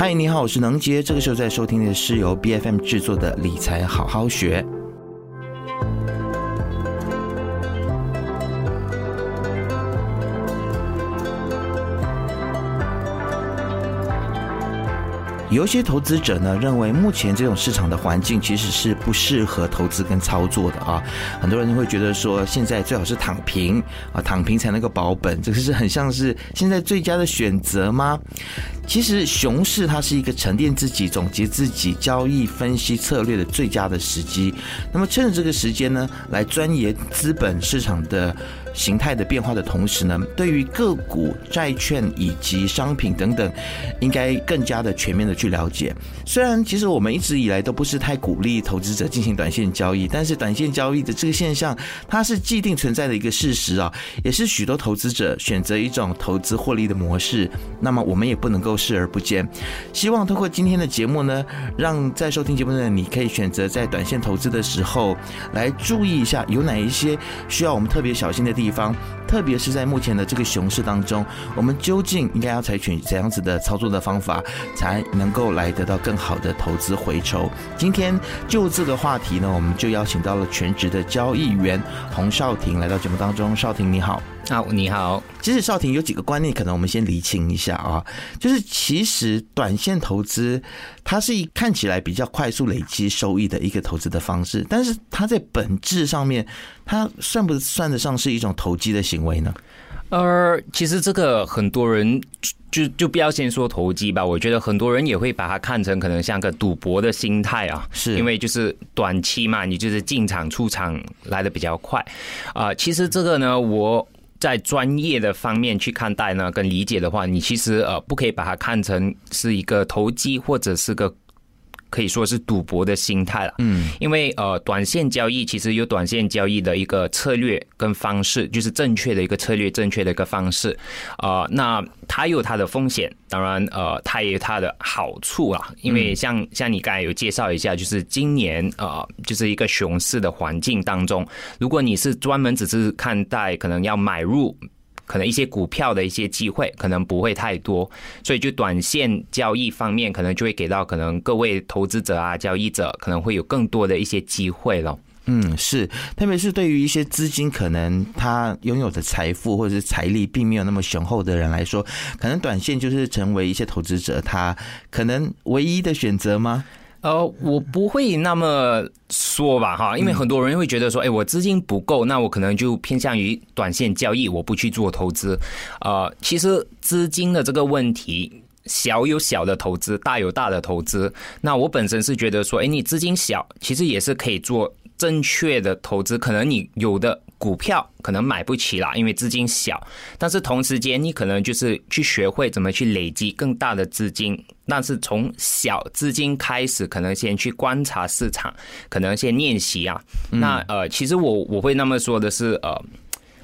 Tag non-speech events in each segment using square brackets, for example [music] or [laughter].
嗨，你好，我是能杰。这个时候在收听的是由 BFM 制作的理财好好学。有一些投资者呢，认为目前这种市场的环境其实是不适合投资跟操作的啊。很多人会觉得说，现在最好是躺平啊，躺平才能够保本，这个是很像是现在最佳的选择吗？其实熊市它是一个沉淀自己、总结自己、交易分析策略的最佳的时机。那么趁着这个时间呢，来钻研资本市场的。形态的变化的同时呢，对于个股、债券以及商品等等，应该更加的全面的去了解。虽然其实我们一直以来都不是太鼓励投资者进行短线交易，但是短线交易的这个现象，它是既定存在的一个事实啊，也是许多投资者选择一种投资获利的模式。那么我们也不能够视而不见。希望通过今天的节目呢，让在收听节目的你可以选择在短线投资的时候，来注意一下有哪一些需要我们特别小心的地方，特别是在目前的这个熊市当中，我们究竟应该要采取怎样子的操作的方法，才能够来得到更好的投资回酬？今天就这个话题呢，我们就邀请到了全职的交易员洪少廷来到节目当中。少廷你好。啊，你好。其实少廷有几个观念，可能我们先厘清一下啊。就是其实短线投资，它是一看起来比较快速累积收益的一个投资的方式，但是它在本质上面，它算不算得上是一种投机的行为呢？呃，其实这个很多人就就不要先说投机吧，我觉得很多人也会把它看成可能像个赌博的心态啊，是因为就是短期嘛，你就是进场出场来的比较快啊、呃。其实这个呢，我。在专业的方面去看待呢，跟理解的话，你其实呃不可以把它看成是一个投机或者是个。可以说是赌博的心态了，嗯，因为呃，短线交易其实有短线交易的一个策略跟方式，就是正确的一个策略，正确的一个方式，啊、呃，那它有它的风险，当然呃，它也有它的好处啊，因为像像你刚才有介绍一下，就是今年呃，就是一个熊市的环境当中，如果你是专门只是看待可能要买入。可能一些股票的一些机会可能不会太多，所以就短线交易方面，可能就会给到可能各位投资者啊、交易者可能会有更多的一些机会了。嗯，是，特别是对于一些资金可能他拥有的财富或者是财力并没有那么雄厚的人来说，可能短线就是成为一些投资者他可能唯一的选择吗？呃，我不会那么说吧，哈，因为很多人会觉得说，哎，我资金不够，那我可能就偏向于短线交易，我不去做投资。呃，其实资金的这个问题，小有小的投资，大有大的投资。那我本身是觉得说，哎，你资金小，其实也是可以做正确的投资。可能你有的股票可能买不起啦，因为资金小，但是同时间你可能就是去学会怎么去累积更大的资金。但是从小资金开始，可能先去观察市场，可能先练习啊。那呃，其实我我会那么说的是，呃，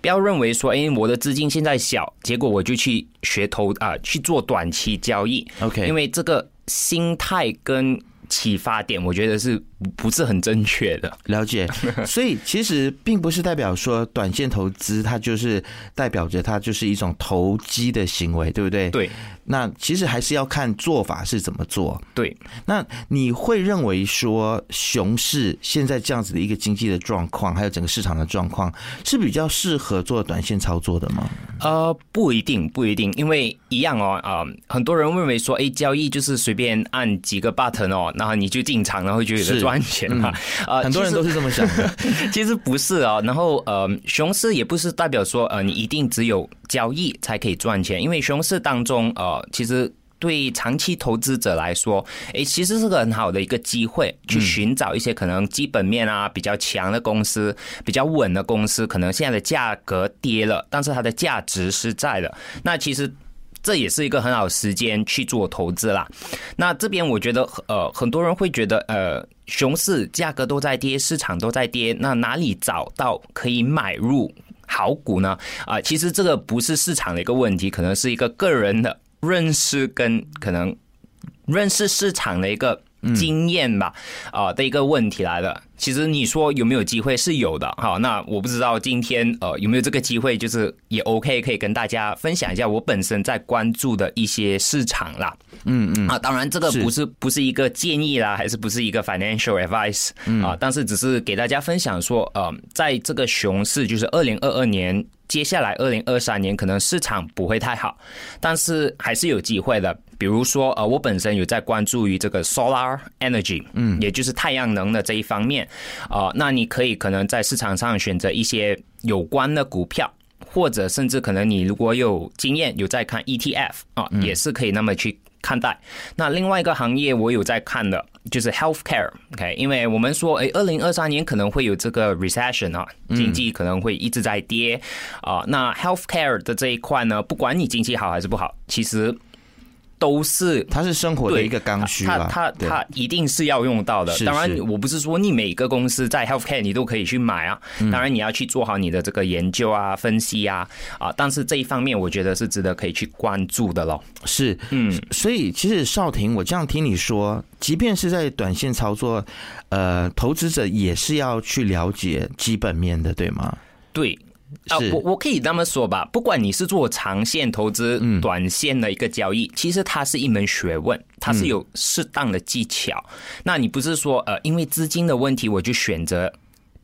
不要认为说，哎，我的资金现在小，结果我就去学投啊，去做短期交易。OK，因为这个心态跟启发点，我觉得是不是很正确的？[laughs] 了解。所以其实并不是代表说短线投资它就是代表着它就是一种投机的行为，对不对？对。那其实还是要看做法是怎么做。对，那你会认为说熊市现在这样子的一个经济的状况，还有整个市场的状况，是比较适合做短线操作的吗？呃，不一定，不一定，因为一样哦，啊、呃，很多人认为说，哎，交易就是随便按几个 button 哦，然后你就进场，然后就有赚钱嘛。啊、很多人都是这么想的。其实 [laughs] 不是啊、哦，然后呃，熊市也不是代表说，呃，你一定只有交易才可以赚钱，因为熊市当中，呃。其实对长期投资者来说，诶，其实是个很好的一个机会，去寻找一些可能基本面啊比较强的公司，比较稳的公司，可能现在的价格跌了，但是它的价值是在的。那其实这也是一个很好时间去做投资啦。那这边我觉得，呃，很多人会觉得，呃，熊市价格都在跌，市场都在跌，那哪里找到可以买入好股呢？啊，其实这个不是市场的一个问题，可能是一个个人的。认识跟可能认识市场的一个经验吧，啊、呃、的一个问题来了。其实你说有没有机会是有的，好，那我不知道今天呃有没有这个机会，就是也 OK 可以跟大家分享一下我本身在关注的一些市场啦。嗯嗯，啊，当然这个不是，是不是一个建议啦，还是不是一个 financial advice 啊，但是只是给大家分享说，呃，在这个熊市，就是二零二二年。接下来，二零二三年可能市场不会太好，但是还是有机会的。比如说，呃，我本身有在关注于这个 solar energy，嗯，也就是太阳能的这一方面，啊、呃，那你可以可能在市场上选择一些有关的股票，或者甚至可能你如果有经验，有在看 ETF 啊、呃，也是可以那么去看待。那另外一个行业我有在看的。就是 healthcare，OK，okay? 因为我们说，诶，二零二三年可能会有这个 recession 啊，经济可能会一直在跌啊。那 healthcare 的这一块呢，不管你经济好还是不好，其实。都是，它是生活的一个刚需吧，它它它一定是要用到的。当然，我不是说你每个公司在 healthcare 你都可以去买啊。当然，你要去做好你的这个研究啊、分析啊啊。但是这一方面，我觉得是值得可以去关注的咯。是，嗯，所以其实少婷，我这样听你说，即便是在短线操作，呃，投资者也是要去了解基本面的，对吗？对。啊，我我可以这么说吧，不管你是做长线投资、短线的一个交易，其实它是一门学问，它是有适当的技巧。那你不是说呃，因为资金的问题，我就选择。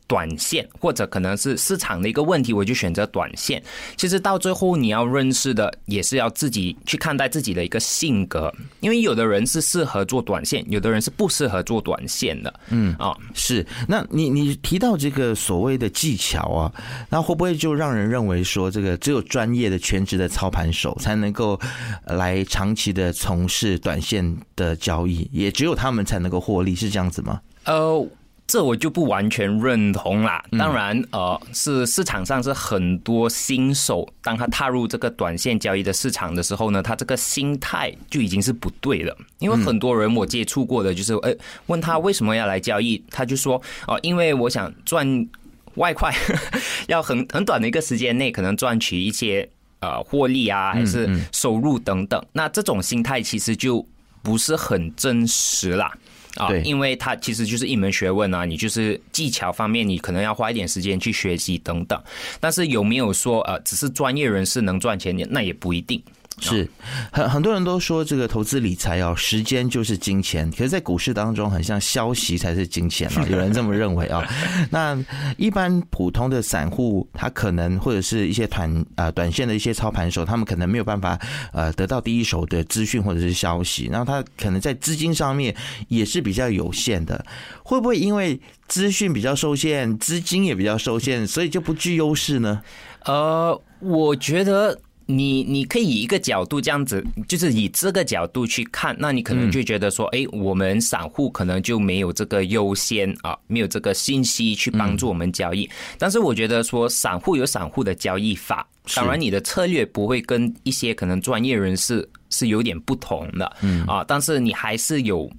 短线或者可能是市场的一个问题，我就选择短线。其实到最后你要认识的也是要自己去看待自己的一个性格，因为有的人是适合做短线，有的人是不适合做短线的。嗯啊，是。那你你提到这个所谓的技巧啊，那会不会就让人认为说，这个只有专业的全职的操盘手才能够来长期的从事短线的交易，也只有他们才能够获利，是这样子吗？呃。这我就不完全认同啦。当然，呃，是市场上是很多新手，当他踏入这个短线交易的市场的时候呢，他这个心态就已经是不对了。因为很多人我接触过的，就是哎，问他为什么要来交易，他就说哦，因为我想赚外快，[laughs] 要很很短的一个时间内可能赚取一些呃获利啊，还是收入等等。那这种心态其实就不是很真实啦。啊，因为它其实就是一门学问啊，你就是技巧方面，你可能要花一点时间去学习等等。但是有没有说呃，只是专业人士能赚钱？那也不一定。是很很多人都说这个投资理财哦，时间就是金钱。可是，在股市当中，很像消息才是金钱啊，[laughs] 有人这么认为啊。[laughs] 那一般普通的散户，他可能或者是一些短啊短线的一些操盘手，他们可能没有办法呃得到第一手的资讯或者是消息，然后他可能在资金上面也是比较有限的。会不会因为资讯比较受限，资金也比较受限，所以就不具优势呢？呃，我觉得。你你可以以一个角度这样子，就是以这个角度去看，那你可能就觉得说，哎，我们散户可能就没有这个优先啊，没有这个信息去帮助我们交易。但是我觉得说，散户有散户的交易法，当然你的策略不会跟一些可能专业人士是有点不同的，嗯。啊，但是你还是有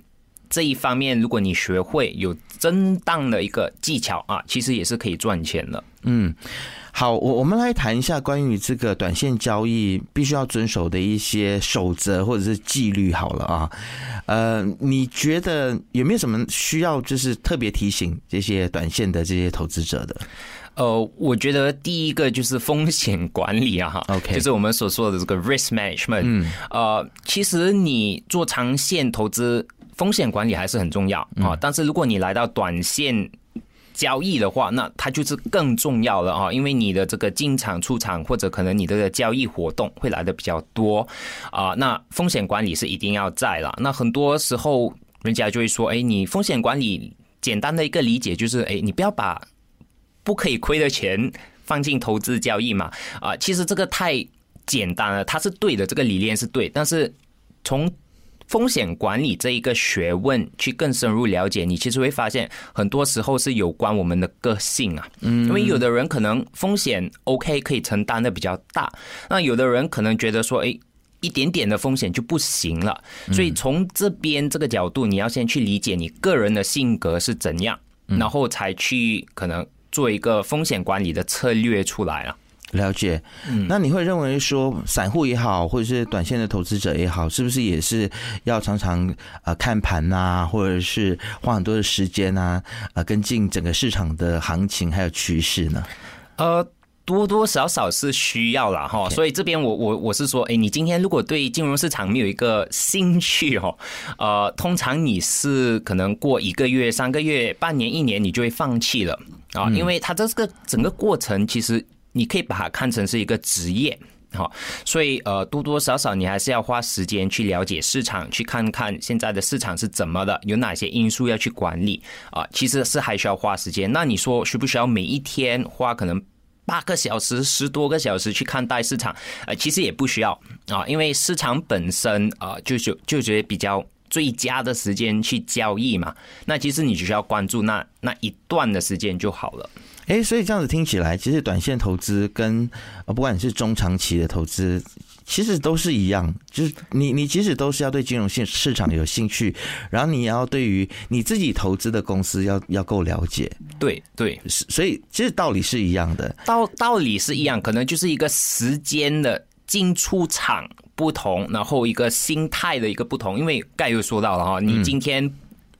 这一方面，如果你学会有正当的一个技巧啊，其实也是可以赚钱的，嗯。好，我我们来谈一下关于这个短线交易必须要遵守的一些守则或者是纪律。好了啊，呃，你觉得有没有什么需要就是特别提醒这些短线的这些投资者的？呃，我觉得第一个就是风险管理啊，哈，OK，就是我们所说的这个 risk management。嗯，呃，其实你做长线投资，风险管理还是很重要啊。但是如果你来到短线，交易的话，那它就是更重要了啊，因为你的这个进场出场，或者可能你的交易活动会来的比较多啊，那风险管理是一定要在了。那很多时候人家就会说，哎，你风险管理简单的一个理解就是，哎，你不要把不可以亏的钱放进投资交易嘛啊，其实这个太简单了，它是对的，这个理念是对，但是从风险管理这一个学问，去更深入了解，你其实会发现，很多时候是有关我们的个性啊。嗯，因为有的人可能风险 OK 可以承担的比较大，那有的人可能觉得说，哎，一点点的风险就不行了。所以从这边这个角度，你要先去理解你个人的性格是怎样，然后才去可能做一个风险管理的策略出来了。了解，嗯，那你会认为说，散户也好，或者是短线的投资者也好，是不是也是要常常呃看盘呐，或者是花很多的时间呐，呃，跟进整个市场的行情还有趋势呢？呃。多多少少是需要啦哈，所以这边我我我是说，诶，你今天如果对金融市场没有一个兴趣哦，呃，通常你是可能过一个月、三个月、半年、一年，你就会放弃了啊，因为它这个整个过程，其实你可以把它看成是一个职业哈，所以呃，多多少少你还是要花时间去了解市场，去看看现在的市场是怎么的，有哪些因素要去管理啊，其实是还需要花时间。那你说需不需要每一天花可能？八个小时、十多个小时去看待市场，呃，其实也不需要啊，因为市场本身啊，就就就觉得比较最佳的时间去交易嘛。那其实你只需要关注那那一段的时间就好了。诶，所以这样子听起来，其实短线投资跟啊，不管你是中长期的投资。其实都是一样，就是你你其实都是要对金融市市场有兴趣，然后你也要对于你自己投资的公司要要够了解。对对，所以其实道理是一样的，道道理是一样，可能就是一个时间的进出场不同，然后一个心态的一个不同。因为刚才又说到了哈，你今天。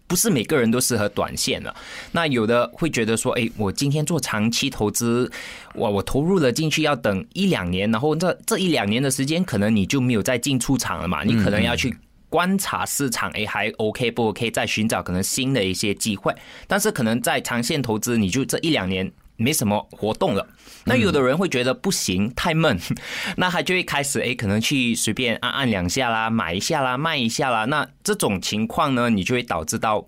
不是每个人都适合短线的，那有的会觉得说，哎，我今天做长期投资，我我投入了进去，要等一两年，然后这这一两年的时间，可能你就没有再进出场了嘛，你可能要去观察市场，哎，还 OK 不 OK，再寻找可能新的一些机会，但是可能在长线投资，你就这一两年。没什么活动了，那有的人会觉得不行，太闷，[laughs] 那他就会开始哎，可能去随便按按两下啦，买一下啦，卖一下啦，那这种情况呢，你就会导致到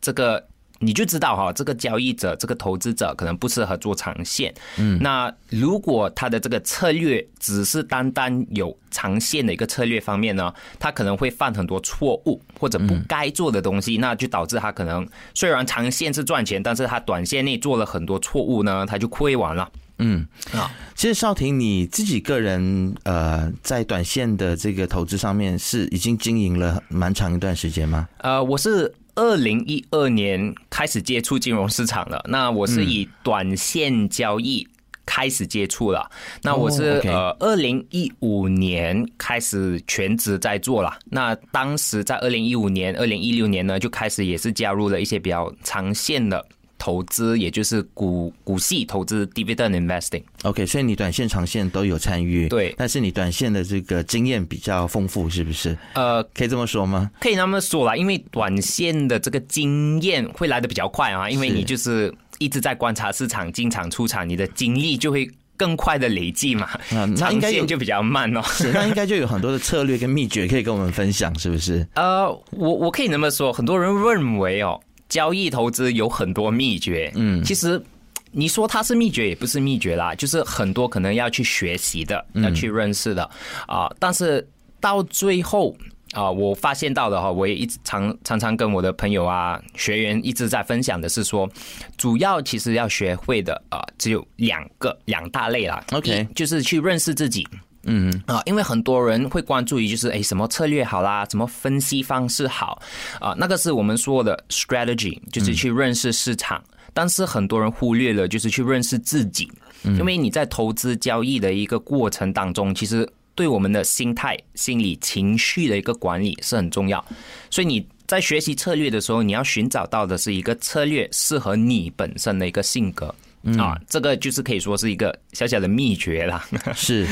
这个。你就知道哈，这个交易者、这个投资者可能不适合做长线。嗯，那如果他的这个策略只是单单有长线的一个策略方面呢，他可能会犯很多错误或者不该做的东西，那就导致他可能虽然长线是赚钱，但是他短线内做了很多错误呢，他就亏完了。嗯啊，其实少婷你自己个人呃，在短线的这个投资上面是已经经营了蛮长一段时间吗？呃，我是。二零一二年开始接触金融市场了，那我是以短线交易开始接触了。那我是呃二零一五年开始全职在做了。那当时在二零一五年、二零一六年呢，就开始也是加入了一些比较长线的。投资也就是股股息投资 dividend investing。OK，所以你短线、长线都有参与。对，但是你短线的这个经验比较丰富，是不是？呃，可以这么说吗？可以那么说啦，因为短线的这个经验会来的比较快啊，因为你就是一直在观察市场，进场出场，你的精力就会更快的累积嘛。嗯，那应该就比较慢哦。是，那应该就有很多的策略跟秘诀可以跟我们分享，是不是？呃，我我可以那么说，很多人认为哦。交易投资有很多秘诀，嗯，其实你说它是秘诀也不是秘诀啦，就是很多可能要去学习的，要去认识的啊。但是到最后啊，我发现到的哈，我也一直常常常跟我的朋友啊、学员一直在分享的是说，主要其实要学会的啊，只有两个两大类啦。OK，就是去认识自己。嗯啊，因为很多人会关注于就是哎什么策略好啦，什么分析方式好啊，那个是我们说的 strategy，就是去认识市场。但是很多人忽略了就是去认识自己，因为你在投资交易的一个过程当中，其实对我们的心态、心理、情绪的一个管理是很重要。所以你在学习策略的时候，你要寻找到的是一个策略适合你本身的一个性格。嗯啊，这个就是可以说是一个小小的秘诀啦。[laughs] [laughs] 是，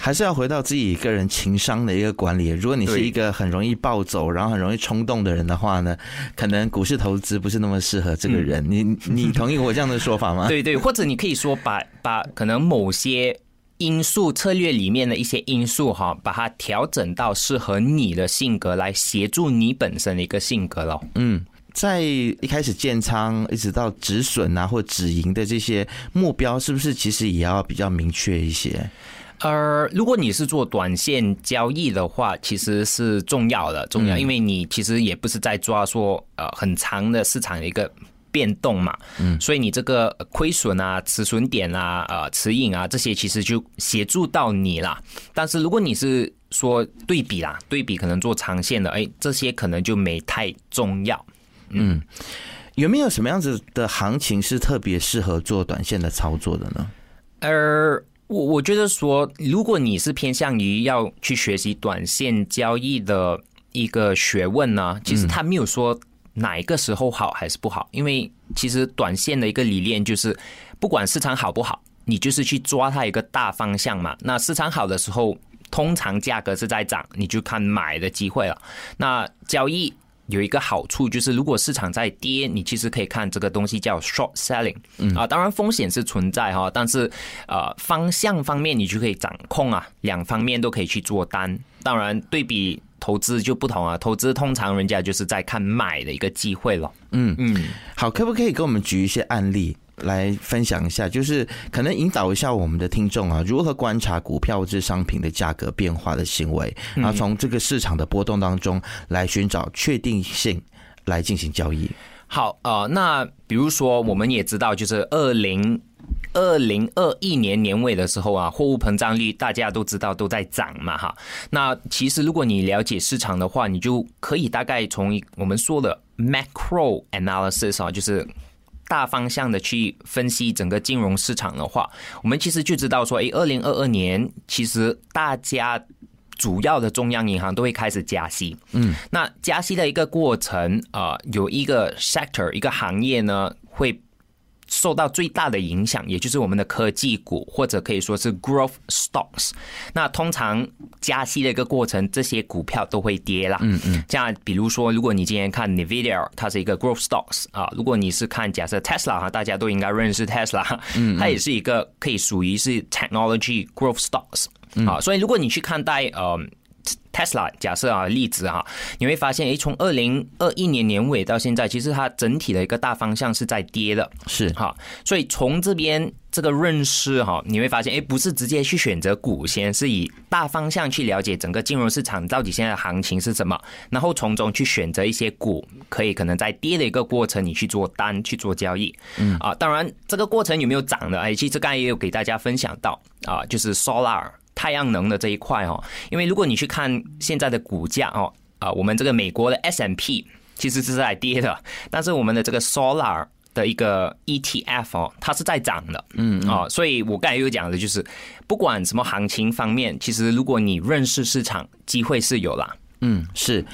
还是要回到自己个人情商的一个管理。如果你是一个很容易暴走，然后很容易冲动的人的话呢，可能股市投资不是那么适合这个人。你你同意我这样的说法吗？[laughs] 对对，或者你可以说把把可能某些因素策略里面的一些因素哈，把它调整到适合你的性格，来协助你本身的一个性格咯。嗯。在一开始建仓，一直到止损啊或止盈的这些目标，是不是其实也要比较明确一些？呃，如果你是做短线交易的话，其实是重要的，重要，因为你其实也不是在抓说呃很长的市场的一个变动嘛，嗯，所以你这个亏损啊、止损点啊、呃止盈啊这些，其实就协助到你啦。但是如果你是说对比啦，对比可能做长线的，哎，这些可能就没太重要。嗯，有没有什么样子的行情是特别适合做短线的操作的呢？呃，我我觉得说，如果你是偏向于要去学习短线交易的一个学问呢，其实他没有说哪一个时候好还是不好，因为其实短线的一个理念就是，不管市场好不好，你就是去抓它一个大方向嘛。那市场好的时候，通常价格是在涨，你就看买的机会了。那交易。有一个好处就是，如果市场在跌，你其实可以看这个东西叫 short selling，啊，当然风险是存在哈，但是呃方向方面你就可以掌控啊，两方面都可以去做单。当然对比投资就不同啊，投资通常人家就是在看买的一个机会了。嗯嗯，好，可不可以给我们举一些案例？来分享一下，就是可能引导一下我们的听众啊，如何观察股票这商品的价格变化的行为，然后从这个市场的波动当中来寻找确定性，来进行交易。好，呃，那比如说我们也知道，就是二零二零二一年年尾的时候啊，货物膨胀率大家都知道都在涨嘛，哈。那其实如果你了解市场的话，你就可以大概从我们说的 macro analysis 啊，就是。大方向的去分析整个金融市场的话，我们其实就知道说，诶，二零二二年其实大家主要的中央银行都会开始加息，嗯，那加息的一个过程啊，呃，有一个 sector 一个行业呢会。受到最大的影响，也就是我们的科技股，或者可以说是 growth stocks。那通常加息的一个过程，这些股票都会跌啦。嗯嗯。这样，比如说，如果你今天看 Nvidia，它是一个 growth stocks 啊。如果你是看假设 Tesla 哈，大家都应该认识 Tesla，嗯，它也是一个可以属于是 technology growth stocks 啊。所以，如果你去看待呃。Tesla 假设啊，例子哈，你会发现，诶，从二零二一年年尾到现在，其实它整体的一个大方向是在跌的，是哈。所以从这边这个认识哈，你会发现，诶，不是直接去选择股先，是以大方向去了解整个金融市场到底现在的行情是什么，然后从中去选择一些股，可以可能在跌的一个过程，你去做单去做交易。嗯啊，当然这个过程有没有涨的？诶，其实刚才也有给大家分享到啊，就是 Solar。太阳能的这一块哦，因为如果你去看现在的股价哦，啊，我们这个美国的 S M P 其实是在跌的，但是我们的这个 Solar 的一个 ETF 哦，它是在涨的，嗯哦，所以我刚才又讲的就是，不管什么行情方面，其实如果你认识市场，机会是有啦。嗯，是。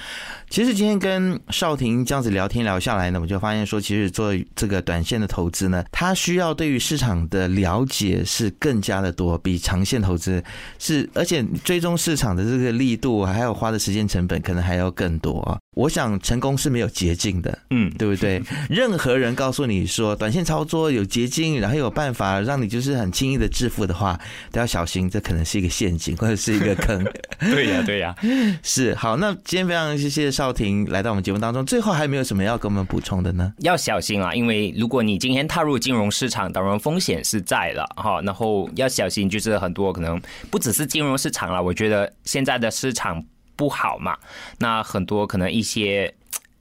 其实今天跟少婷这样子聊天聊下来呢，我就发现说，其实做这个短线的投资呢，它需要对于市场的了解是更加的多，比长线投资是，而且追踪市场的这个力度，还有花的时间成本可能还要更多啊。我想成功是没有捷径的，嗯，对不对？[laughs] 任何人告诉你说短线操作有捷径，然后有办法让你就是很轻易的致富的话，都要小心，这可能是一个陷阱或者是一个坑。[laughs] 对呀，对呀，[laughs] 是。好，那今天非常谢谢。绍庭来到我们节目当中，最后还有没有什么要跟我们补充的呢？要小心啊，因为如果你今天踏入金融市场，当然风险是在了哈。然后要小心，就是很多可能不只是金融市场了。我觉得现在的市场不好嘛，那很多可能一些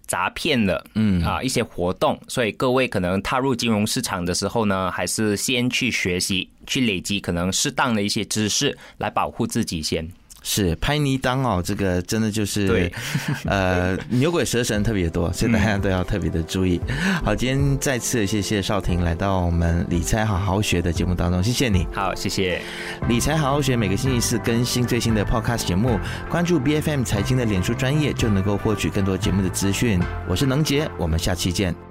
诈骗的，嗯啊，一些活动。所以各位可能踏入金融市场的时候呢，还是先去学习，去累积可能适当的一些知识，来保护自己先。是拍泥当哦，这个真的就是，[laughs] 呃，牛鬼蛇神特别多，所以大家都要特别的注意。好，今天再次谢谢少婷来到我们理财好好学的节目当中，谢谢你。好，谢谢。理财好好学每个星期四更新最新的 Podcast 节目，关注 BFM 财经的脸书专业就能够获取更多节目的资讯。我是能杰，我们下期见。